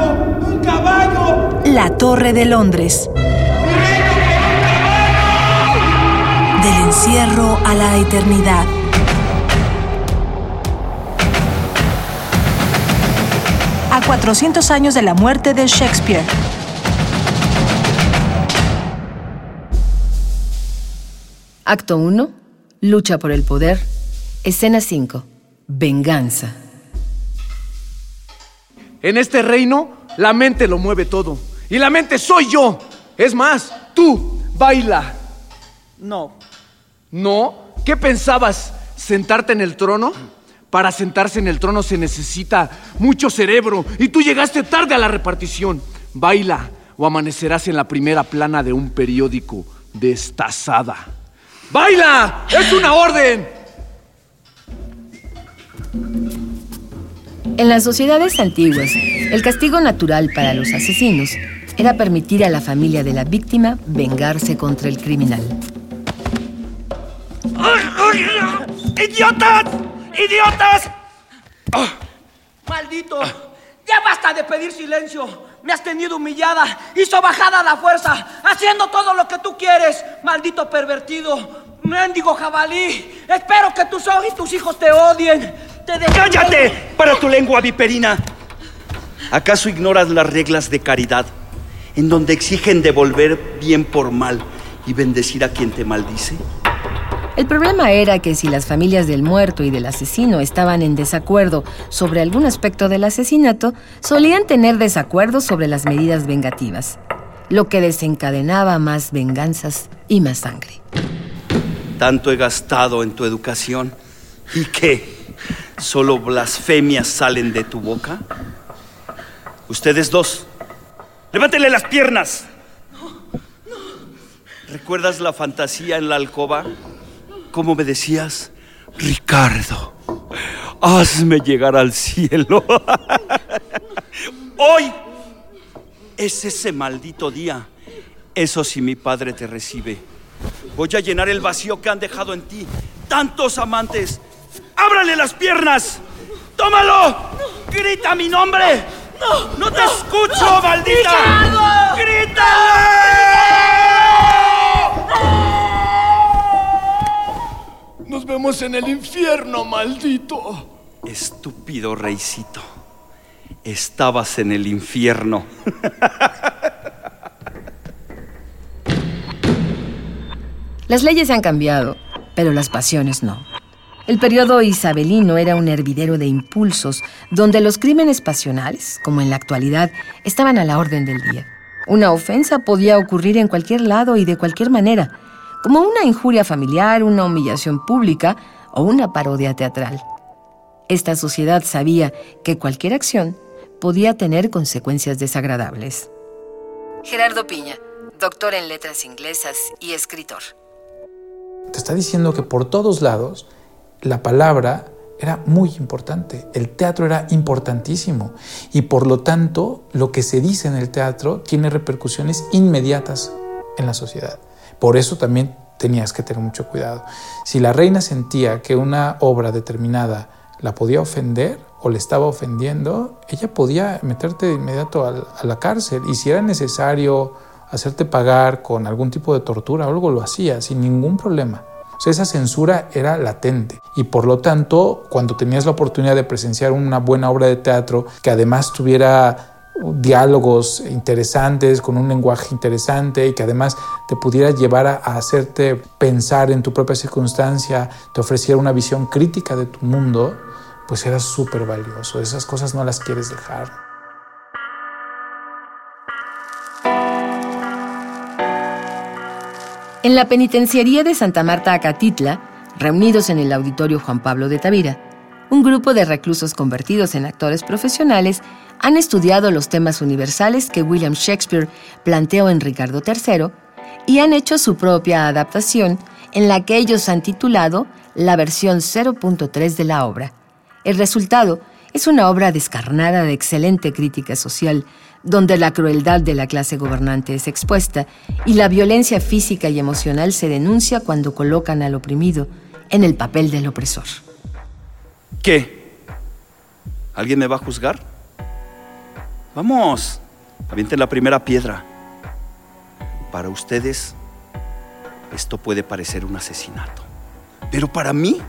caballo! ¡Un caballo! La Torre de Londres. Del encierro a la eternidad. A 400 años de la muerte de Shakespeare. Acto 1. Lucha por el poder. Escena 5. Venganza. En este reino, la mente lo mueve todo. Y la mente soy yo. Es más, tú, baila. No. ¿No? ¿Qué pensabas? ¿Sentarte en el trono? Para sentarse en el trono se necesita mucho cerebro y tú llegaste tarde a la repartición. Baila o amanecerás en la primera plana de un periódico destazada. ¡Baila! ¡Es una orden! En las sociedades antiguas, el castigo natural para los asesinos era permitir a la familia de la víctima vengarse contra el criminal. ¡Idiotas! ¡Idiotas! ¡Maldito! ¡Ya basta de pedir silencio! Me has tenido humillada y sobajada a la fuerza, haciendo todo lo que tú quieres, maldito pervertido, mendigo jabalí. Espero que tus ojos y tus hijos te odien. ¡Cállate! Para tu lengua viperina. ¿Acaso ignoras las reglas de caridad, en donde exigen devolver bien por mal y bendecir a quien te maldice? El problema era que si las familias del muerto y del asesino estaban en desacuerdo sobre algún aspecto del asesinato, solían tener desacuerdos sobre las medidas vengativas, lo que desencadenaba más venganzas y más sangre. Tanto he gastado en tu educación. ¿Y qué? ¿Solo blasfemias salen de tu boca? Ustedes dos, levántenle las piernas. ¿Recuerdas la fantasía en la alcoba? ¿Cómo me decías? Ricardo, hazme llegar al cielo. Hoy es ese maldito día. Eso si mi padre te recibe. Voy a llenar el vacío que han dejado en ti. Tantos amantes. ¡Ábrale las piernas! ¡Tómalo! ¡Grita mi nombre! ¡No! ¡No te escucho, maldita! ¡Grítalo! Nos vemos en el infierno, maldito. Estúpido reycito. Estabas en el infierno. Las leyes han cambiado, pero las pasiones no. El periodo isabelino era un hervidero de impulsos, donde los crímenes pasionales, como en la actualidad, estaban a la orden del día. Una ofensa podía ocurrir en cualquier lado y de cualquier manera, como una injuria familiar, una humillación pública o una parodia teatral. Esta sociedad sabía que cualquier acción podía tener consecuencias desagradables. Gerardo Piña, doctor en letras inglesas y escritor. Te está diciendo que por todos lados la palabra era muy importante, el teatro era importantísimo y por lo tanto lo que se dice en el teatro tiene repercusiones inmediatas en la sociedad. Por eso también tenías que tener mucho cuidado. Si la reina sentía que una obra determinada la podía ofender o le estaba ofendiendo, ella podía meterte de inmediato a la cárcel y si era necesario hacerte pagar con algún tipo de tortura o algo, lo hacía sin ningún problema. Esa censura era latente y por lo tanto, cuando tenías la oportunidad de presenciar una buena obra de teatro que además tuviera diálogos interesantes, con un lenguaje interesante y que además te pudiera llevar a, a hacerte pensar en tu propia circunstancia, te ofreciera una visión crítica de tu mundo, pues era súper valioso. Esas cosas no las quieres dejar. En la penitenciaría de Santa Marta Acatitla, reunidos en el auditorio Juan Pablo de Tavira, un grupo de reclusos convertidos en actores profesionales han estudiado los temas universales que William Shakespeare planteó en Ricardo III y han hecho su propia adaptación en la que ellos han titulado la versión 0.3 de la obra. El resultado es una obra descarnada de excelente crítica social, donde la crueldad de la clase gobernante es expuesta y la violencia física y emocional se denuncia cuando colocan al oprimido en el papel del opresor. ¿Qué? ¿Alguien me va a juzgar? Vamos, avienten la primera piedra. Para ustedes, esto puede parecer un asesinato. Pero para mí,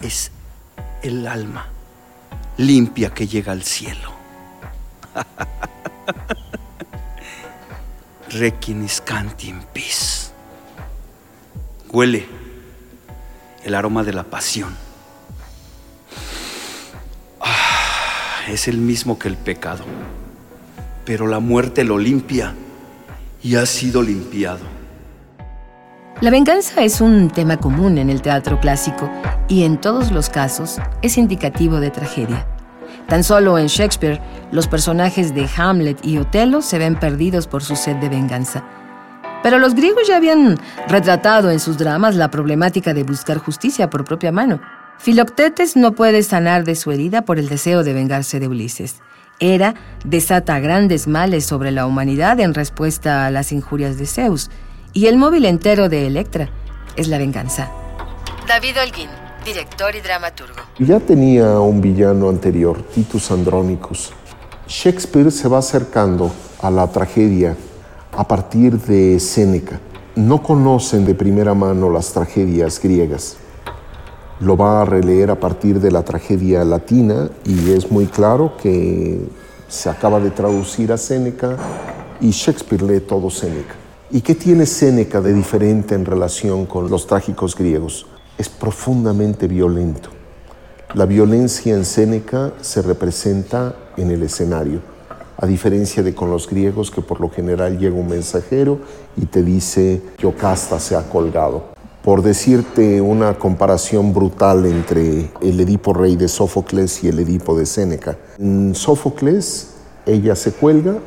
es el alma limpia que llega al cielo. Requiniscanti in peace. Huele el aroma de la pasión. Ah, es el mismo que el pecado, pero la muerte lo limpia y ha sido limpiado. La venganza es un tema común en el teatro clásico y en todos los casos es indicativo de tragedia. Tan solo en Shakespeare, los personajes de Hamlet y Otelo se ven perdidos por su sed de venganza. Pero los griegos ya habían retratado en sus dramas la problemática de buscar justicia por propia mano. Filoctetes no puede sanar de su herida por el deseo de vengarse de Ulises. Hera desata grandes males sobre la humanidad en respuesta a las injurias de Zeus, y el móvil entero de Electra es la venganza. David Holguín, director y dramaturgo. Ya tenía un villano anterior, Titus Andronicus. Shakespeare se va acercando a la tragedia a partir de Séneca. No conocen de primera mano las tragedias griegas. Lo va a releer a partir de la tragedia latina y es muy claro que se acaba de traducir a Séneca y Shakespeare lee todo Séneca. ¿Y qué tiene Séneca de diferente en relación con los trágicos griegos? Es profundamente violento. La violencia en Séneca se representa en el escenario, a diferencia de con los griegos que por lo general llega un mensajero y te dice Yocasta se ha colgado. Por decirte una comparación brutal entre el Edipo rey de Sófocles y el Edipo de Séneca. En Sófocles ella se cuelga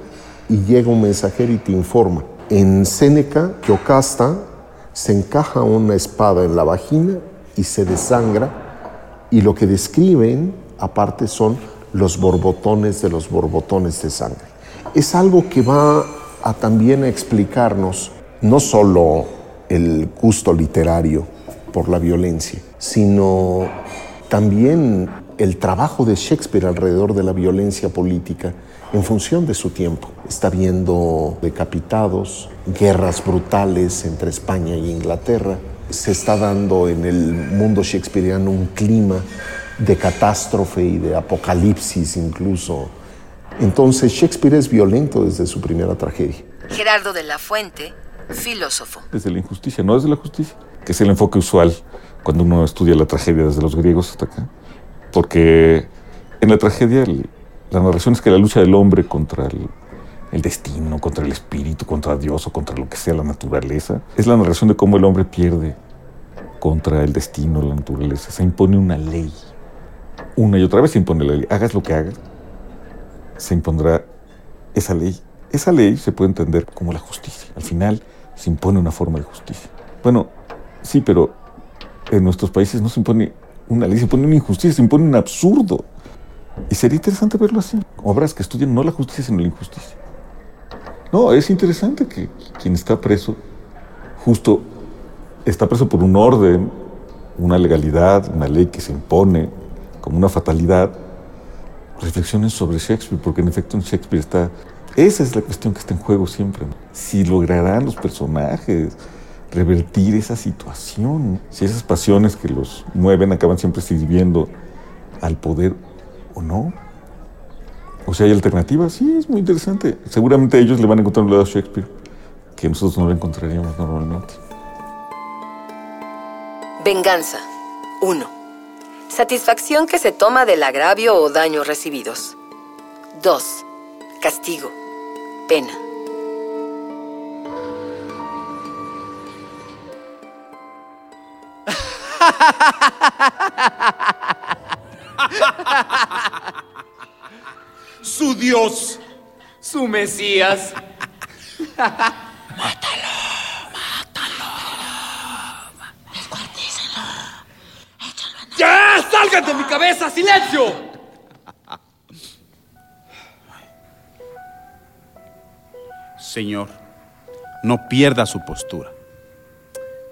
y llega un mensajero y te informa. En Séneca, Yocasta se encaja una espada en la vagina y se desangra y lo que describen aparte son los borbotones de los borbotones de sangre. Es algo que va a también explicarnos no solo el gusto literario por la violencia, sino también el trabajo de Shakespeare alrededor de la violencia política en función de su tiempo. Está viendo decapitados, guerras brutales entre España e Inglaterra. Se está dando en el mundo shakespeariano un clima de catástrofe y de apocalipsis incluso. Entonces Shakespeare es violento desde su primera tragedia. Gerardo de la Fuente, filósofo. Desde la injusticia, no desde la justicia, que es el enfoque usual cuando uno estudia la tragedia desde los griegos hasta acá. Porque en la tragedia la narración es que la lucha del hombre contra el, el, destino, contra el espíritu, contra Dios o contra lo que sea la naturaleza, es la narración de cómo el hombre pierde contra el destino, la naturaleza. Se impone una ley una y otra vez se impone la ley. Hagas lo que hagas, se impondrá esa ley. Esa ley se puede entender como la justicia. Al final se impone una forma de justicia. Bueno, sí, pero en nuestros países no se impone una ley, se impone una injusticia, se impone un absurdo. Y sería interesante verlo así. Obras que estudian no la justicia, sino la injusticia. No, es interesante que quien está preso, justo está preso por un orden, una legalidad, una ley que se impone, como una fatalidad, reflexionen sobre Shakespeare, porque en efecto en Shakespeare está... Esa es la cuestión que está en juego siempre. Si lograrán los personajes revertir esa situación, si esas pasiones que los mueven acaban siempre sirviendo al poder o no. O sea, hay alternativas, sí, es muy interesante. Seguramente ellos le van a encontrar un lado a Shakespeare que nosotros no le encontraríamos normalmente. Venganza 1. Satisfacción que se toma del agravio o daños recibidos. 2. Castigo. Pena. su Dios, su Mesías. ¡Ya! ¡Salgan de mi cabeza! ¡Silencio! Señor, no pierda su postura.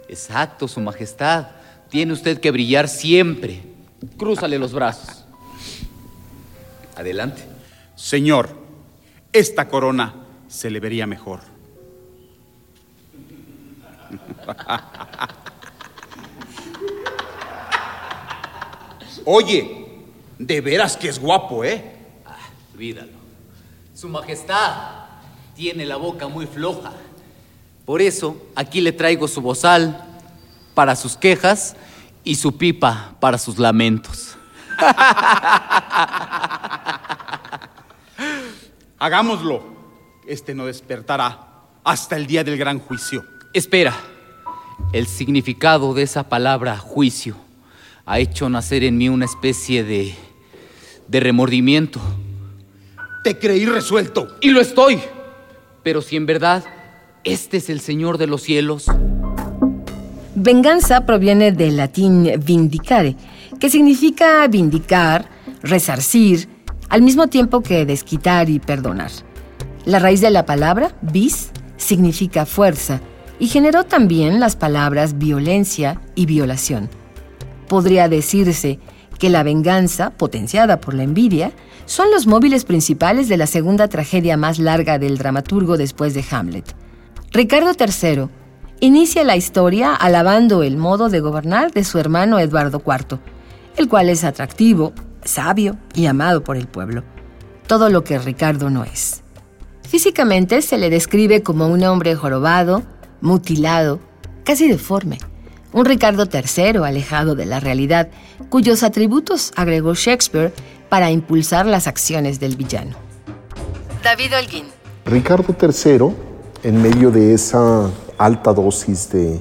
Exacto, Su Majestad. Tiene usted que brillar siempre. Crúzale los brazos. Adelante. Señor, esta corona se le vería mejor. Oye, de veras que es guapo, ¿eh? Olvídalo. Su Majestad tiene la boca muy floja. Por eso, aquí le traigo su bozal para sus quejas y su pipa para sus lamentos. Hagámoslo. Este no despertará hasta el día del gran juicio. Espera. El significado de esa palabra juicio ha hecho nacer en mí una especie de de remordimiento. Te creí resuelto. Y lo estoy. Pero si en verdad este es el Señor de los cielos. Venganza proviene del latín vindicare, que significa vindicar, resarcir, al mismo tiempo que desquitar y perdonar. La raíz de la palabra, vis, significa fuerza y generó también las palabras violencia y violación. Podría decirse que la venganza, potenciada por la envidia, son los móviles principales de la segunda tragedia más larga del dramaturgo después de Hamlet. Ricardo III inicia la historia alabando el modo de gobernar de su hermano Eduardo IV, el cual es atractivo, sabio y amado por el pueblo. Todo lo que Ricardo no es. Físicamente se le describe como un hombre jorobado, mutilado, casi deforme. Un Ricardo III alejado de la realidad, cuyos atributos agregó Shakespeare para impulsar las acciones del villano. David Holguín. Ricardo III, en medio de esa alta dosis de,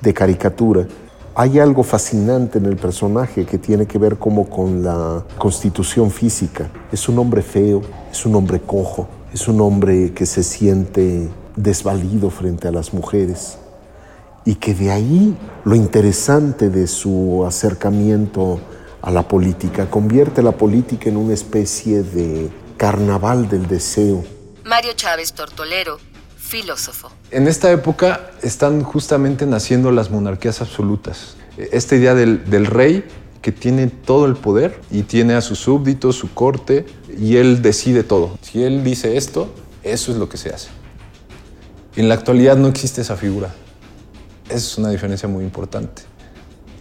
de caricatura, hay algo fascinante en el personaje que tiene que ver como con la constitución física. Es un hombre feo, es un hombre cojo, es un hombre que se siente desvalido frente a las mujeres y que de ahí lo interesante de su acercamiento a la política convierte la política en una especie de carnaval del deseo. Mario Chávez Tortolero, filósofo. En esta época están justamente naciendo las monarquías absolutas. Esta idea del, del rey que tiene todo el poder y tiene a sus súbditos, su corte, y él decide todo. Si él dice esto, eso es lo que se hace. En la actualidad no existe esa figura. Es una diferencia muy importante,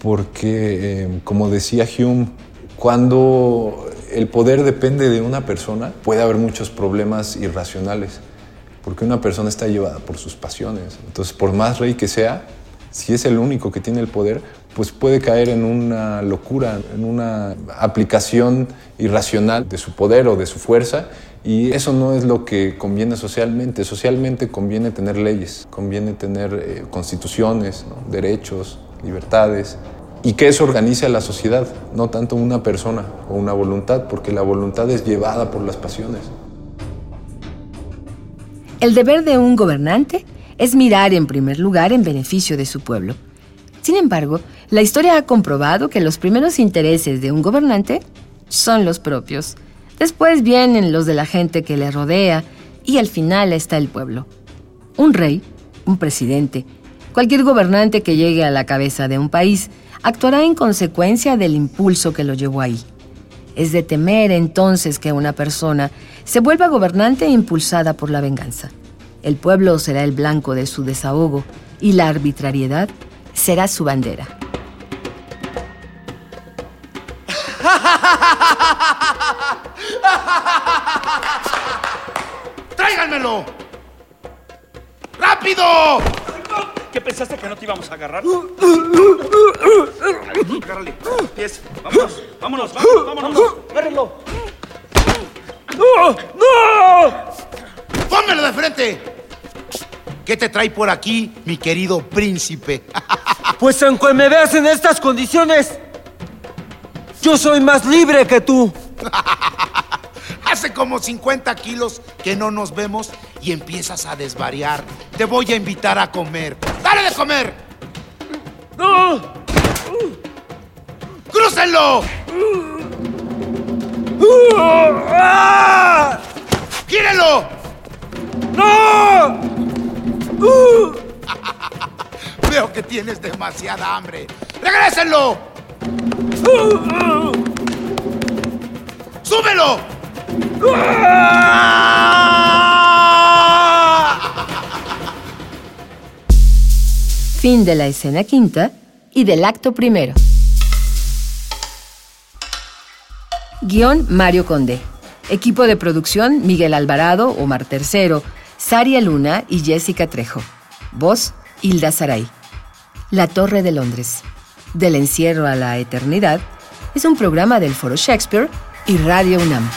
porque eh, como decía Hume, cuando el poder depende de una persona, puede haber muchos problemas irracionales, porque una persona está llevada por sus pasiones. Entonces, por más rey que sea, si es el único que tiene el poder, pues puede caer en una locura, en una aplicación irracional de su poder o de su fuerza y eso no es lo que conviene socialmente. Socialmente conviene tener leyes, conviene tener eh, constituciones, derechos, libertades, y que eso organice a la sociedad, no tanto una persona o una voluntad, porque la voluntad es llevada por las pasiones. El deber de un gobernante es mirar en primer lugar en beneficio de su pueblo. Sin embargo, la historia ha comprobado que los primeros intereses de un gobernante son los propios. Después vienen los de la gente que le rodea y al final está el pueblo. Un rey, un presidente, cualquier gobernante que llegue a la cabeza de un país actuará en consecuencia del impulso que lo llevó ahí. Es de temer entonces que una persona se vuelva gobernante impulsada por la venganza. El pueblo será el blanco de su desahogo y la arbitrariedad será su bandera. ¡Tráiganmelo! ¡Rápido! ¿Qué pensaste que no te íbamos a agarrar? Agárrale, pies. Vámonos, vámonos, vámonos, vámonos. Agárrenlo. ¡No! ¡No! ¡Pónmelo de frente! ¿Qué te trae por aquí, mi querido príncipe? Pues aunque me veas en estas condiciones, yo soy más libre que tú. Hace como 50 kilos que no nos vemos y empiezas a desvariar. Te voy a invitar a comer. ¡Dale de comer! ¡No! ¡Crúcenlo! ¡Gírenlo! ¡No! Veo que tienes demasiada hambre. ¡Regrésenlo! ¡Súbelo! Fin de la escena quinta y del acto primero. Guión Mario Conde. Equipo de producción Miguel Alvarado, Omar Tercero, Saria Luna y Jessica Trejo. Voz Hilda Saray. La Torre de Londres. Del encierro a la eternidad es un programa del Foro Shakespeare y Radio UNAM.